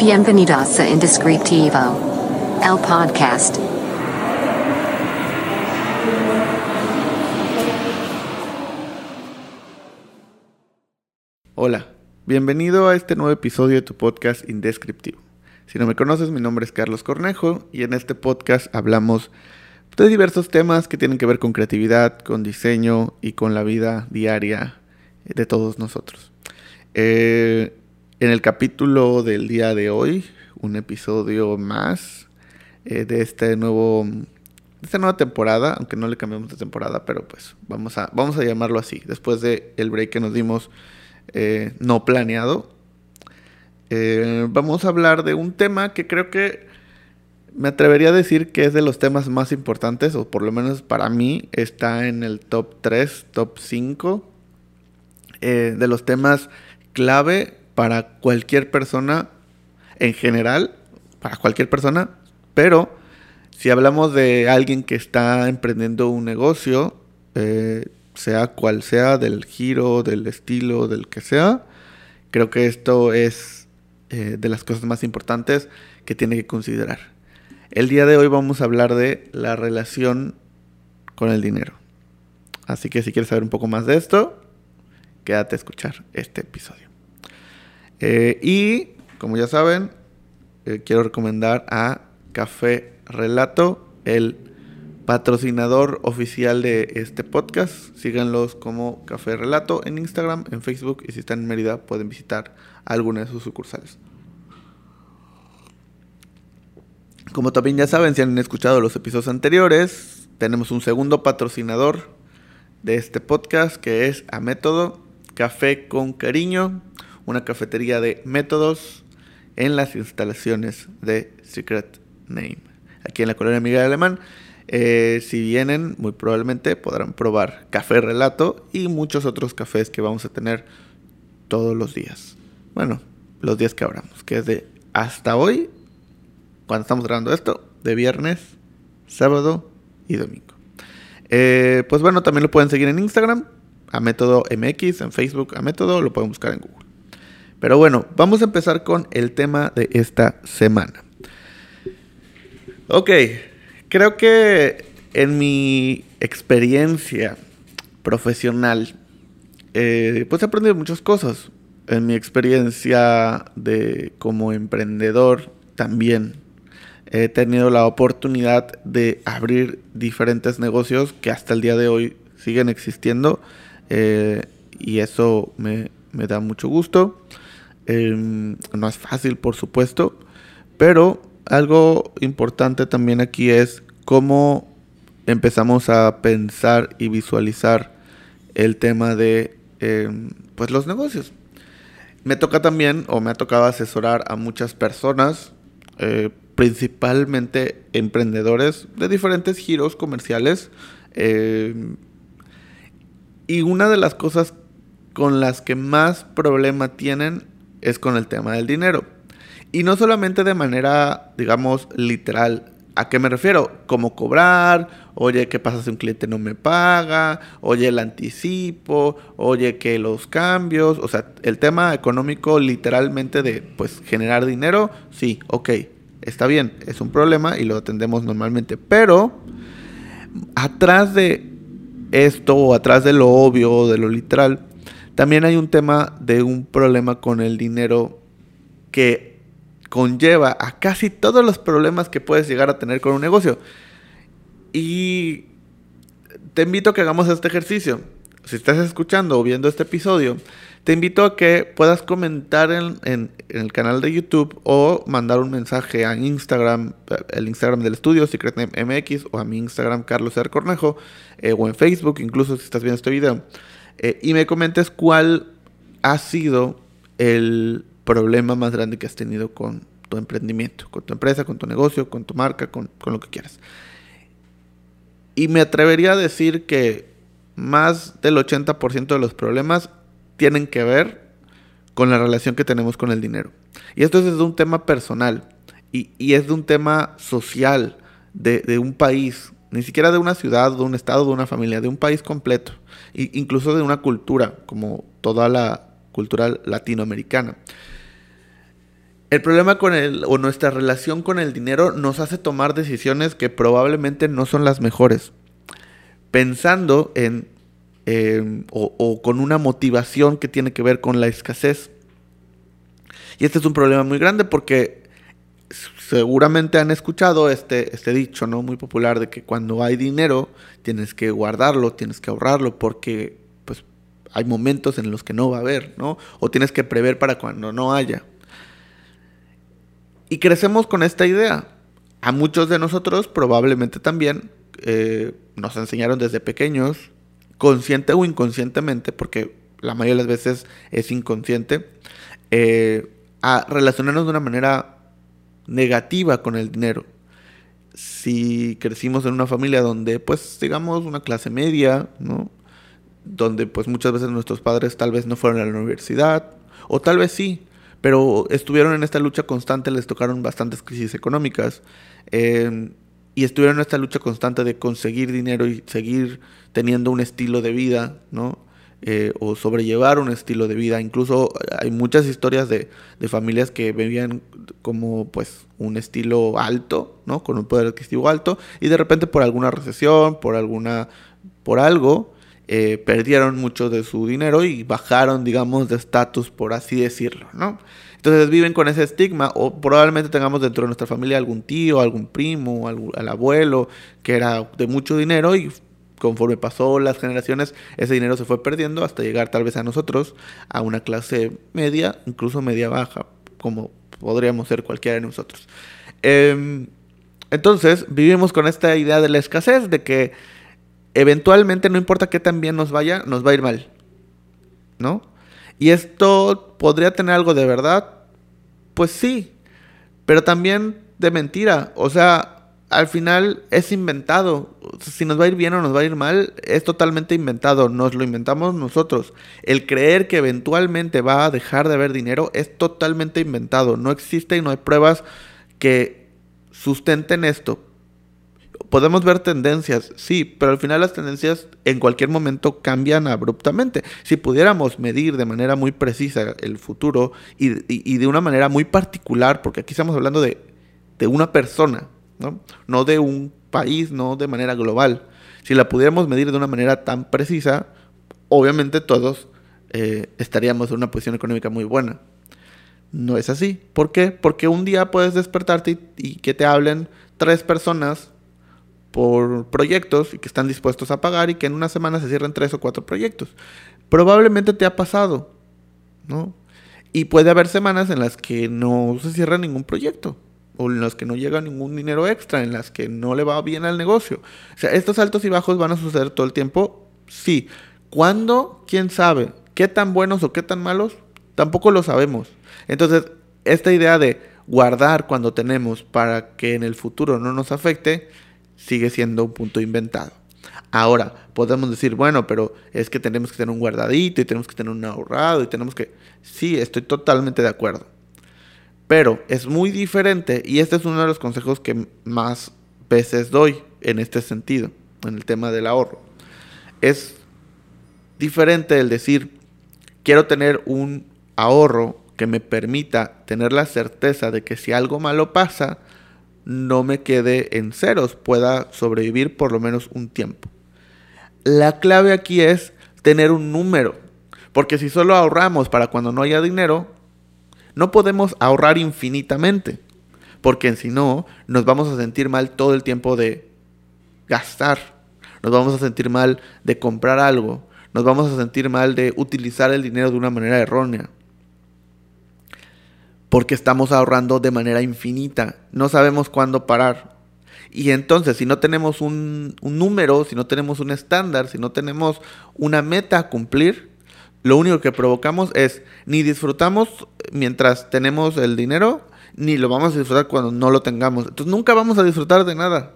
Bienvenidos a Indescriptivo, el podcast. Hola, bienvenido a este nuevo episodio de tu podcast Indescriptivo. Si no me conoces, mi nombre es Carlos Cornejo y en este podcast hablamos de diversos temas que tienen que ver con creatividad, con diseño y con la vida diaria de todos nosotros. Eh, en el capítulo del día de hoy, un episodio más eh, de este nuevo de esta nueva temporada, aunque no le cambiamos de temporada, pero pues vamos a, vamos a llamarlo así, después del el break que nos dimos eh, no planeado. vamos a hablar de un tema que creo que me atrevería a decir que es de los temas más importantes, o por lo menos para mí está en el top 3, top 5 eh, de los temas clave para cualquier persona en general, para cualquier persona, pero si hablamos de alguien que está emprendiendo un negocio, eh, sea cual sea, del giro, del estilo, del que sea, creo que esto es eh, de las cosas más importantes que tiene que considerar. El día de hoy vamos a hablar de la relación con el dinero. Así que si quieres saber un poco más de esto, quédate a escuchar este episodio. Eh, y, como ya saben, eh, quiero recomendar a Café Relato, el patrocinador oficial de este podcast. Síganlos como Café Relato en Instagram, en Facebook y si están en Mérida pueden visitar alguna de sus sucursales. Como también ya saben, si han escuchado los episodios anteriores, tenemos un segundo patrocinador de este podcast que es A Método Café con Cariño, una cafetería de métodos en las instalaciones de Secret Name, aquí en la colonia Miguel Alemán. Eh, si vienen, muy probablemente podrán probar café relato y muchos otros cafés que vamos a tener todos los días. Bueno, los días que abramos, que es de hasta hoy cuando estamos grabando esto, de viernes, sábado y domingo. Eh, pues bueno, también lo pueden seguir en Instagram, a método MX, en Facebook, a método, lo pueden buscar en Google. Pero bueno, vamos a empezar con el tema de esta semana. Ok, creo que en mi experiencia profesional, eh, pues he aprendido muchas cosas. En mi experiencia de como emprendedor también he tenido la oportunidad de abrir diferentes negocios que hasta el día de hoy siguen existiendo eh, y eso me, da mucho gusto. Em, no es fácil, por supuesto, pero algo importante también aquí es cómo empezamos a pensar y visualizar el tema de em, pues los negocios. Me toca también, o me ha tocado asesorar a muchas personas, eh, principalmente emprendedores de diferentes giros comerciales. Eh, y una de las cosas con las que más problema tienen es con el tema del dinero. Y no solamente de manera, digamos, literal. ¿A qué me refiero? Cómo cobrar, oye, ¿qué pasa si un cliente no me paga? Oye, el anticipo, oye, que los cambios, o sea, el tema económico literalmente de, pues, generar dinero, sí, ok, está bien, es un problema y lo atendemos normalmente, pero atrás de esto o atrás de lo obvio o de lo literal, también hay un tema de un problema con el dinero que conlleva a casi todos los problemas que puedes llegar a tener con un negocio. Y te invito a que hagamos este ejercicio. Si estás escuchando o viendo este episodio, te invito a que puedas comentar en, el canal de YouTube o mandar un mensaje a Instagram, el Instagram del estudio, SecretMX, o a mi Instagram, Carlos R. Cornejo, eh, o en Facebook, incluso si estás viendo este video, eh, y me comentes cuál ha sido el problema más grande que has tenido con tu emprendimiento, con tu empresa, con tu negocio, con tu marca, con, con lo que quieras. Y me atrevería a decir que más del 80% de los problemas tienen que ver con la relación que tenemos con el dinero. Y esto es de un tema personal y, es de un tema social de, un país, ni siquiera de una ciudad, de un estado, de una familia, de un país completo, incluso de una cultura, como toda la cultura latinoamericana. El problema con el, o nuestra relación con el dinero nos hace tomar decisiones que probablemente no son las mejores. Pensando en, em, o con una motivación que tiene que ver con la escasez. Y este es un problema muy grande porque seguramente han escuchado este, este dicho, ¿no? Muy popular de que cuando hay dinero tienes que guardarlo, tienes que ahorrarlo porque pues hay momentos en los que no va a haber, ¿no? O tienes que prever para cuando no haya. Y crecemos con esta idea. A muchos de nosotros probablemente también eh, nos enseñaron desde pequeños, consciente o inconscientemente, porque la mayoría de las veces es inconsciente, eh, a relacionarnos de una manera negativa con el dinero. Si crecimos en una familia donde, pues, digamos, una clase media, ¿no? Donde, pues, muchas veces nuestros padres tal vez no fueron a la universidad, o tal vez sí, pero estuvieron en esta lucha constante, les tocaron bastantes crisis económicas eh, y estuvieron en esta lucha constante de conseguir dinero y seguir teniendo un estilo de vida, ¿no? Eh, o sobrellevar un estilo de vida. Incluso hay muchas historias de, de, familias que vivían como pues un estilo alto, ¿no? Con un poder adquisitivo alto y de repente por alguna recesión, por alguna, por algo, eh, perdieron mucho de su dinero y bajaron, digamos, de estatus, por así decirlo, ¿no? Entonces viven con ese estigma o probablemente tengamos dentro de nuestra familia algún tío, algún primo, algún, al abuelo que era de mucho dinero y conforme pasó las generaciones, ese dinero se fue perdiendo hasta llegar tal vez a nosotros, a una clase media, incluso media baja, como podríamos ser cualquiera de nosotros. Eh, entonces, vivimos con esta idea de la escasez, de que eventualmente, no importa qué tan bien nos vaya, nos va a ir mal. ¿No? Y esto podría tener algo de verdad. Pues sí, pero también de mentira. O sea, al final es inventado. Si nos va a ir bien o nos va a ir mal, es totalmente inventado. Nos lo inventamos nosotros. El creer que eventualmente va a dejar de haber dinero es totalmente inventado. No existe y no hay pruebas que sustenten esto podemos ver tendencias, sí, pero al final las tendencias en cualquier momento cambian abruptamente. Si pudiéramos medir de manera muy precisa el futuro y, de una manera muy particular, porque aquí estamos hablando de una persona, ¿no? de un país, no de manera global. Si la pudiéramos medir de una manera tan precisa, obviamente todos eh, estaríamos en una posición económica muy buena. No es así. ¿Por qué? Porque un día puedes despertarte y, y que te hablen tres personas por proyectos y que están dispuestos a pagar y que en una semana se cierren tres o cuatro proyectos. Probablemente te ha pasado, ¿no? Y puede haber semanas en las que no se cierra ningún proyecto o en las que no llega ningún dinero extra, en las que no le va bien al negocio. O sea, estos altos y bajos van a suceder todo el tiempo, sí. ¿Cuándo? ¿Quién sabe? ¿Qué tan buenos o qué tan malos? Tampoco lo sabemos. Entonces, esta idea de guardar cuando tenemos para que en el futuro no nos afecte, sigue siendo un punto inventado. Ahora, podemos decir, bueno, pero es que tenemos que tener un guardadito y tenemos que tener un ahorrado y tenemos que... Sí, estoy totalmente de acuerdo. Pero es muy diferente y este es uno de los consejos que más veces doy en este sentido, en el tema del ahorro. Es diferente el decir, quiero tener un ahorro que me permita tener la certeza de que si algo malo pasa, no me quede en ceros, pueda sobrevivir por lo menos un tiempo. La clave aquí es tener un número, porque si solo ahorramos para cuando no haya dinero, no podemos ahorrar infinitamente, porque si no, nos vamos a sentir mal todo el tiempo de gastar, nos vamos a sentir mal de comprar algo, nos vamos a sentir mal de utilizar el dinero de una manera errónea porque estamos ahorrando de manera infinita. No sabemos cuándo parar. Y entonces, si no tenemos un, número, si no tenemos un estándar, si no tenemos una meta a cumplir, lo único que provocamos es ni disfrutamos mientras tenemos el dinero, ni lo vamos a disfrutar cuando no lo tengamos. Entonces nunca vamos a disfrutar de nada.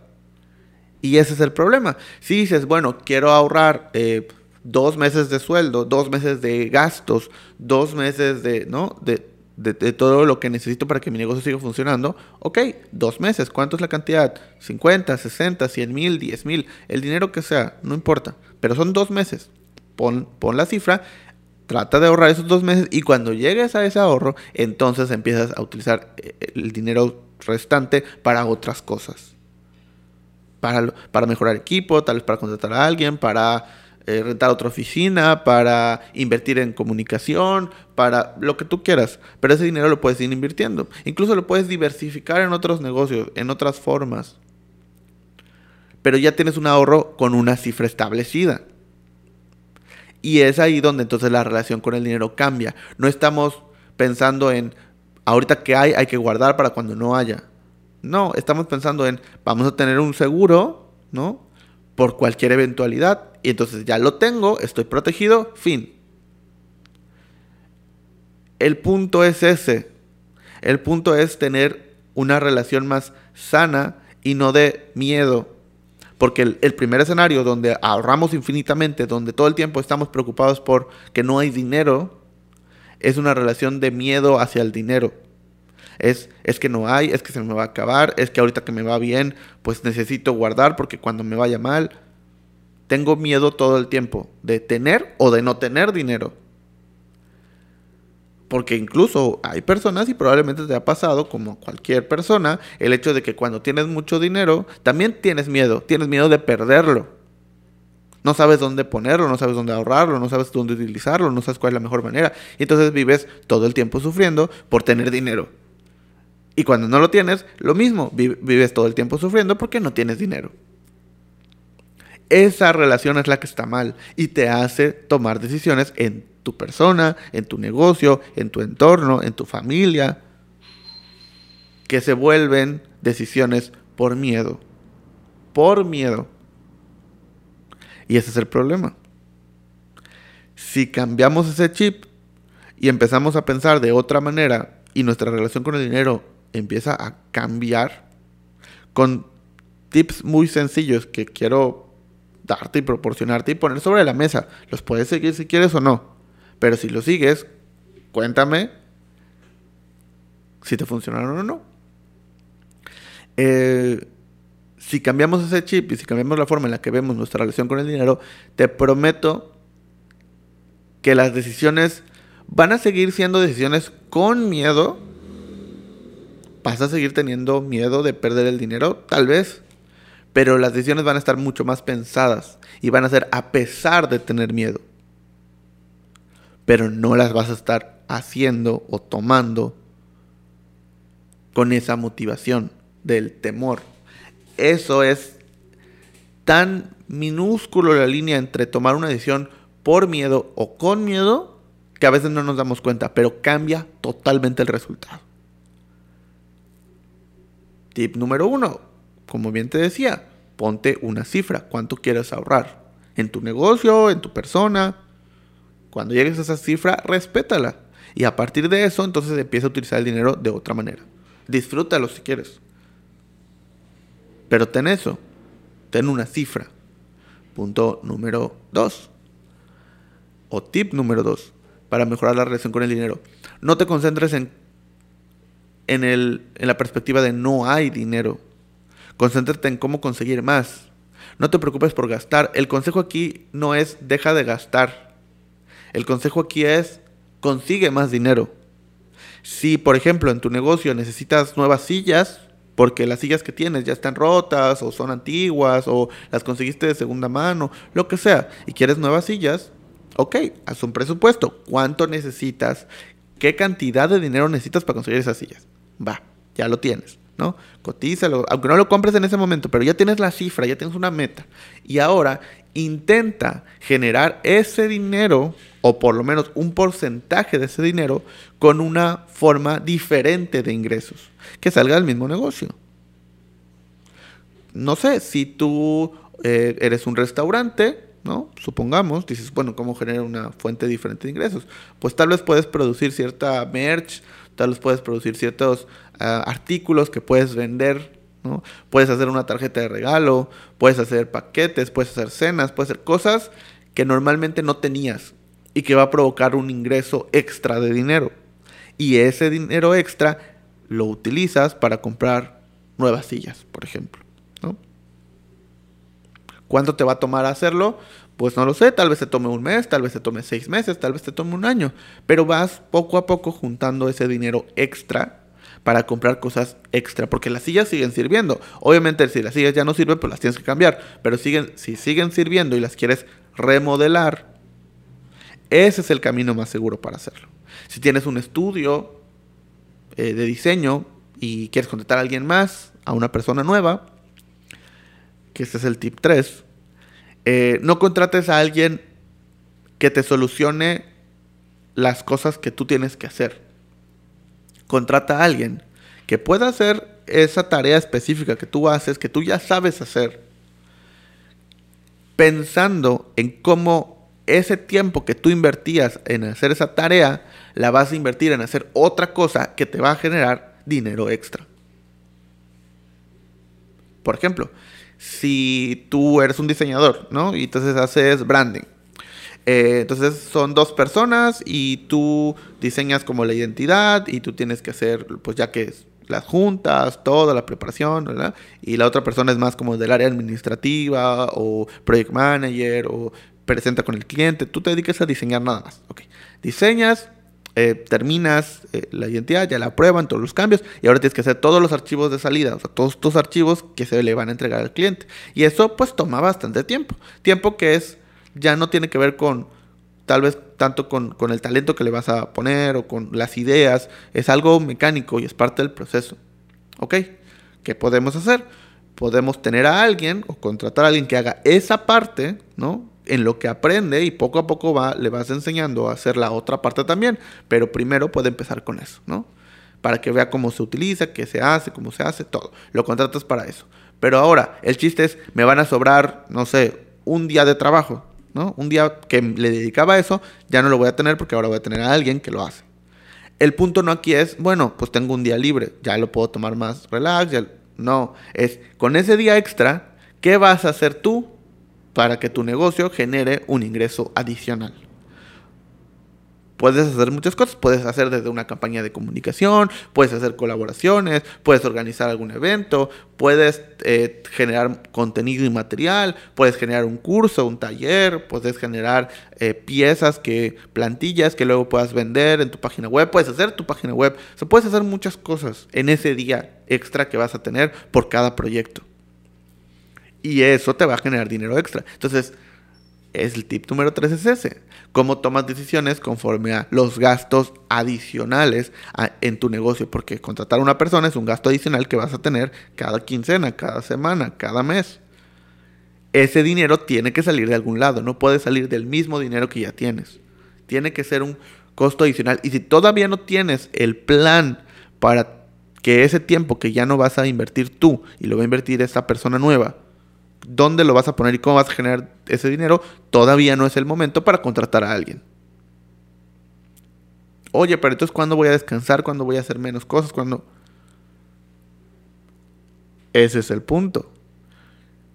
Y ese es el problema. Si dices, bueno, quiero ahorrar eh, dos meses de sueldo, dos meses de gastos, dos meses de, ¿no? De, de, todo lo que necesito para que mi negocio siga funcionando, ok, dos meses, ¿cuánto es la cantidad? 50, 60, 100 mil, 10 mil, el dinero que sea, no importa, pero son dos meses. Pon, pon la cifra, Trata de ahorrar esos dos meses y cuando llegues a ese ahorro, entonces empiezas a utilizar eh, el dinero restante para otras cosas. Para, mejorar equipo, tal vez para contratar a alguien, para eh, rentar otra oficina, para invertir en comunicación, para lo que tú quieras. Pero ese dinero lo puedes ir invirtiendo. Incluso lo puedes diversificar en otros negocios, en otras formas. Pero ya tienes un ahorro con una cifra establecida. Y es ahí donde entonces la relación con el dinero cambia. No estamos pensando en, ahorita que hay, hay que guardar para cuando no haya. No, estamos pensando en, vamos a tener un seguro, ¿no? Por cualquier eventualidad. Y entonces ya lo tengo, estoy protegido, fin. El punto es ese. El punto es tener una relación más sana y no de miedo porque el, primer escenario donde ahorramos infinitamente, donde todo el tiempo estamos preocupados por que no hay dinero, es una relación de miedo hacia el dinero. Es, es que no hay, es que se me va a acabar, es que ahorita que me va bien, pues necesito guardar porque cuando me vaya mal, tengo miedo todo el tiempo de tener o de no tener dinero. Porque incluso hay personas, y probablemente te ha pasado, como cualquier persona, el hecho de que cuando tienes mucho dinero, también tienes miedo, tienes miedo de perderlo. No sabes dónde ponerlo, no sabes dónde ahorrarlo, no sabes dónde utilizarlo, no sabes cuál es la mejor manera. Y entonces vives todo el tiempo sufriendo por tener dinero. Y cuando no lo tienes, lo mismo, vives todo el tiempo sufriendo porque no tienes dinero. Esa relación es la que está mal y te hace tomar decisiones en tu persona, en tu negocio, en tu entorno, en tu familia, que se vuelven decisiones por miedo. Por miedo. Y ese es el problema. Si cambiamos ese chip y empezamos a pensar de otra manera y nuestra relación con el dinero empieza a cambiar con tips muy sencillos que quiero darte y proporcionarte y poner sobre la mesa. Los puedes seguir si quieres o no. Pero si lo sigues, cuéntame si te funcionaron o no. Eh, si cambiamos ese chip y si cambiamos la forma en la que vemos nuestra relación con el dinero, te prometo que las decisiones van a seguir siendo decisiones con miedo. Vas a seguir teniendo miedo de perder el dinero, tal vez. Pero las decisiones van a estar mucho más pensadas y van a ser a pesar de tener miedo pero no las vas a estar haciendo o tomando con esa motivación del temor. Eso es tan minúsculo la línea entre tomar una decisión por miedo o con miedo que a veces no nos damos cuenta, pero cambia totalmente el resultado. Tip número uno, como bien te decía, ponte una cifra, cuánto quieres ahorrar en tu negocio, en tu persona, cuando llegues a esa cifra, respétala. Y a partir de eso, entonces empieza a utilizar el dinero de otra manera. Disfrútalo si quieres. Pero ten eso. Ten una cifra. Punto número dos. O tip número dos. Para mejorar la relación con el dinero. No te concentres en, en, el, en la perspectiva de no hay dinero. Concéntrate en cómo conseguir más. No te preocupes por gastar. El consejo aquí no es deja de gastar. El consejo aquí es consigue más dinero. Si, por ejemplo, en tu negocio necesitas nuevas sillas, porque las sillas que tienes ya están rotas o son antiguas o las conseguiste de segunda mano, lo que sea, y quieres nuevas sillas, ok, haz un presupuesto. ¿Cuánto necesitas? ¿Qué cantidad de dinero necesitas para conseguir esas sillas? Va, ya lo tienes. ¿no? Cotízalo, aunque no lo compres en ese momento, pero ya tienes la cifra, ya tienes una meta. Y ahora intenta generar ese dinero, o por lo menos un porcentaje de ese dinero, con una forma diferente de ingresos, que salga del mismo negocio. No sé, si tú eh, eres un restaurante, ¿no? Supongamos, dices, bueno, ¿cómo generar una fuente diferente de ingresos? Pues tal vez puedes producir cierta merch, tal vez puedes producir ciertos ah, artículos que puedes vender, ¿no? Puedes hacer una tarjeta de regalo, puedes hacer paquetes, puedes hacer cenas, puedes hacer cosas que normalmente no tenías y que va a provocar un ingreso extra de dinero. Y ese dinero extra lo utilizas para comprar nuevas sillas, por ejemplo. ¿no? ¿Cuánto te va a tomar hacerlo? Pues no lo sé, tal vez te tome un mes, tal vez te tome seis meses, tal vez te tome un año, pero vas poco a poco juntando ese dinero extra para comprar cosas extra, porque las sillas siguen sirviendo. Obviamente si las sillas ya no sirven, pues las tienes que cambiar, pero siguen, si siguen sirviendo y las quieres remodelar, ese es el camino más seguro para hacerlo. Si tienes un estudio eh, de diseño y quieres contratar a alguien más, a una persona nueva, que este es el tip 3, eh, no contrates a alguien que te solucione las cosas que tú tienes que hacer contrata a alguien que pueda hacer esa tarea específica que tú haces, que tú ya sabes hacer, pensando en cómo ese tiempo que tú invertías en hacer esa tarea, la vas a invertir en hacer otra cosa que te va a generar dinero extra. Por ejemplo, si tú eres un diseñador, ¿no? Y entonces haces branding eh, entonces son dos personas y tú diseñas como la identidad y tú tienes que hacer, pues ya que las juntas, toda la preparación, ¿verdad? Y la otra persona es más como del área administrativa o project manager o presenta con el cliente. Tú te dedicas a diseñar nada más. Ok. Diseñas, eh, terminas eh, la identidad, ya la aprueban todos los cambios y ahora tienes que hacer todos los archivos de salida, o sea, todos tus archivos que se le van a entregar al cliente. Y eso pues toma bastante tiempo. Tiempo que es ya no tiene que ver con tal vez tanto con, el talento que le vas a poner o con las ideas, es algo mecánico y es parte del proceso. ¿Ok? ¿Qué podemos hacer? Podemos tener a alguien o contratar a alguien que haga esa parte, ¿no? En lo que aprende y poco a poco va, le vas enseñando a hacer la otra parte también, pero primero puede empezar con eso, ¿no? Para que vea cómo se utiliza, qué se hace, cómo se hace, todo. Lo contratas para eso. Pero ahora, el chiste es, me van a sobrar, no sé, un día de trabajo. Un día que le dedicaba a eso, ya no lo voy a tener porque ahora voy a tener a alguien que lo hace. El punto no aquí es, bueno, pues tengo un día libre, ya lo puedo tomar más relax, no, es con ese día extra, ¿qué vas a hacer tú para que tu negocio genere un ingreso adicional? Puedes hacer muchas cosas, puedes hacer desde una campaña de comunicación, puedes hacer colaboraciones, puedes organizar algún evento, puedes eh, generar contenido y material, puedes generar un curso, un taller, puedes generar eh, piezas, que plantillas que luego puedas vender en tu página web, puedes hacer tu página web, o sea, puedes hacer muchas cosas en ese día extra que vas a tener por cada proyecto. Y eso te va a generar dinero extra. Entonces, es el tip número 3 es ese. Cómo tomas decisiones conforme a los gastos adicionales en tu negocio. Porque contratar a una persona es un gasto adicional que vas a tener cada quincena, cada semana, cada mes. Ese dinero tiene que salir de algún lado. No puede salir del mismo dinero que ya tienes. Tiene que ser un costo adicional. Y si todavía no tienes el plan para que ese tiempo que ya no vas a invertir tú y lo va a invertir esa persona nueva, dónde lo vas a poner y cómo vas a generar ese dinero, todavía no es el momento para contratar a alguien. Oye, pero entonces ¿cuándo voy a descansar? ¿Cuándo voy a hacer menos cosas? ¿Cuándo? Ese es el punto.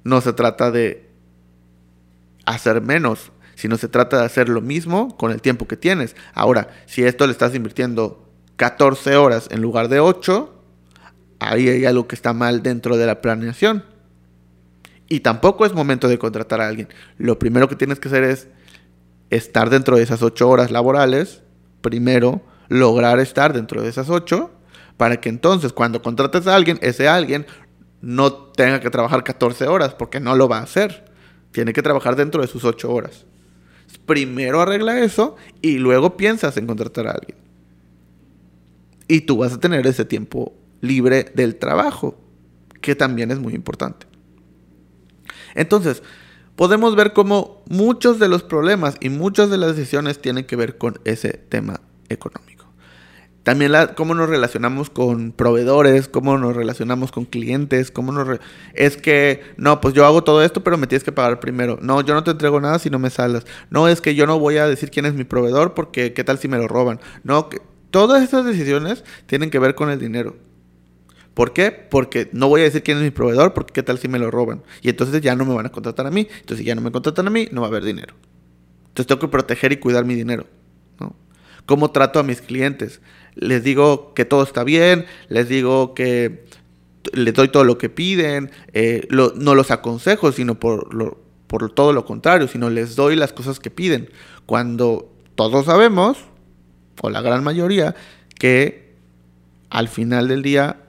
No se trata de hacer menos, sino se trata de hacer lo mismo con el tiempo que tienes. Ahora, si esto le estás invirtiendo 14 horas en lugar de 8, ahí hay algo que está mal dentro de la planeación. Y tampoco es momento de contratar a alguien. Lo primero que tienes que hacer es estar dentro de esas ocho horas laborales. Primero, lograr estar dentro de esas ocho. Para que entonces cuando contrates a alguien, ese alguien no tenga que trabajar 14 horas. Porque no lo va a hacer. Tiene que trabajar dentro de sus ocho horas. Primero arregla eso y luego piensas en contratar a alguien. Y tú vas a tener ese tiempo libre del trabajo, que también es muy importante. Entonces, podemos ver cómo muchos de los problemas y muchas de las decisiones tienen que ver con ese tema económico. También cómo nos relacionamos con proveedores, cómo nos relacionamos con clientes, cómo nos... es que, no, pues yo hago todo esto, pero me tienes que pagar primero. No, yo no te entrego nada si no me salas. No, es que yo no voy a decir quién es mi proveedor porque qué tal si me lo roban. No, que, todas estas decisiones tienen que ver con el dinero. ¿Por qué? Porque no voy a decir quién es mi proveedor, porque qué tal si me lo roban. Y entonces ya no me van a contratar a mí. Entonces, si ya no me contratan a mí, no va a haber dinero. Entonces, tengo que proteger y cuidar mi dinero. ¿no? ¿Cómo trato a mis clientes? Les digo que todo está bien, les digo que les doy todo lo que piden, eh, no los aconsejo, sino por por todo lo contrario, sino les doy las cosas que piden. Cuando todos sabemos, o la gran mayoría, que al final del día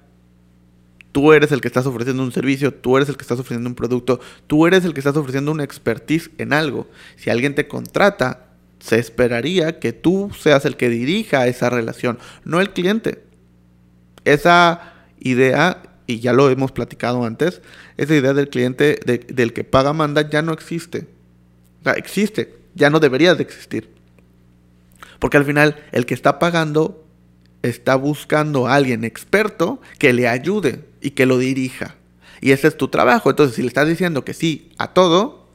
tú eres el que estás ofreciendo un servicio, tú eres el que estás ofreciendo un producto, tú eres el que estás ofreciendo una expertise en algo. Si alguien te contrata, se esperaría que tú seas el que dirija esa relación, no el cliente. Esa idea, y ya lo hemos platicado antes, esa idea del cliente, del que paga manda, ya no existe. Existe, ya no debería de existir. Porque al final el que está pagando está buscando a alguien experto que le ayude y que lo dirija. Y ese es tu trabajo. Entonces, si le estás diciendo que sí a todo,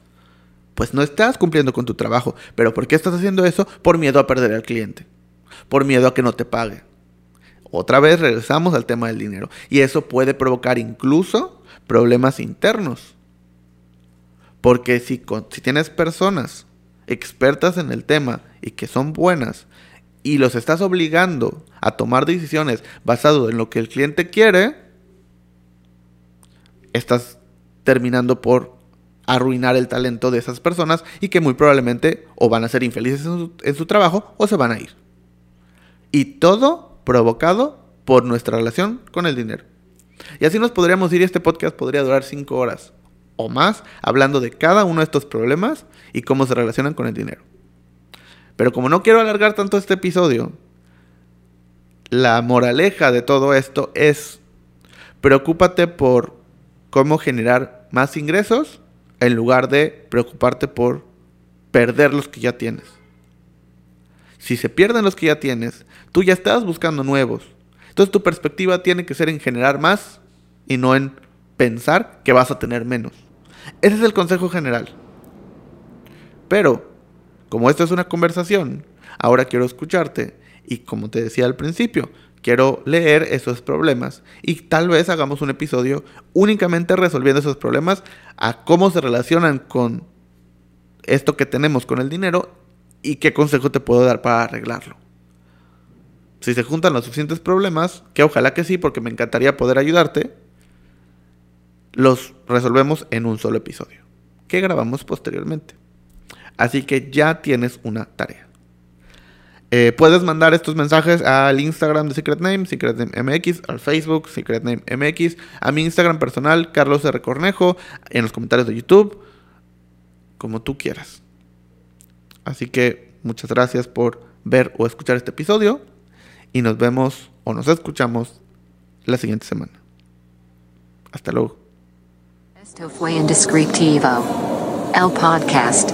pues no estás cumpliendo con tu trabajo. ¿Pero por qué estás haciendo eso? Por miedo a perder al cliente. Por miedo a que no te pague. Otra vez regresamos al tema del dinero. Y eso puede provocar incluso problemas internos. Porque si, si tienes personas expertas en el tema y que son buenas y los estás obligando a tomar decisiones basado en lo que el cliente quiere, estás terminando por arruinar el talento de esas personas y que muy probablemente o van a ser infelices en su, trabajo o se van a ir. Y todo provocado por nuestra relación con el dinero. Y así nos podríamos ir y este podcast podría durar 5 horas o más hablando de cada uno de estos problemas y cómo se relacionan con el dinero. Pero como no quiero alargar tanto este episodio, la moraleja de todo esto es preocúpate por cómo generar más ingresos en lugar de preocuparte por perder los que ya tienes. Si se pierden los que ya tienes, tú ya estás buscando nuevos. Entonces tu perspectiva tiene que ser en generar más y no en pensar que vas a tener menos. Ese es el consejo general. Pero, como esto es una conversación, ahora quiero escucharte y como te decía al principio, quiero leer esos problemas y tal vez hagamos un episodio únicamente resolviendo esos problemas a cómo se relacionan con esto que tenemos con el dinero y qué consejo te puedo dar para arreglarlo. Si se juntan los suficientes problemas, que ojalá que sí, porque me encantaría poder ayudarte, los resolvemos en un solo episodio, que grabamos posteriormente. Así que ya tienes una tarea. Eh, puedes mandar estos mensajes al Instagram de Secret Name, Secret MX, al Facebook, Secret Name MX, a mi Instagram personal, Carlos R. Cornejo, en los comentarios de YouTube, como tú quieras. Así que muchas gracias por ver o escuchar este episodio y nos vemos o nos escuchamos la siguiente semana. Hasta luego. Esto fue Indescriptivo, el podcast.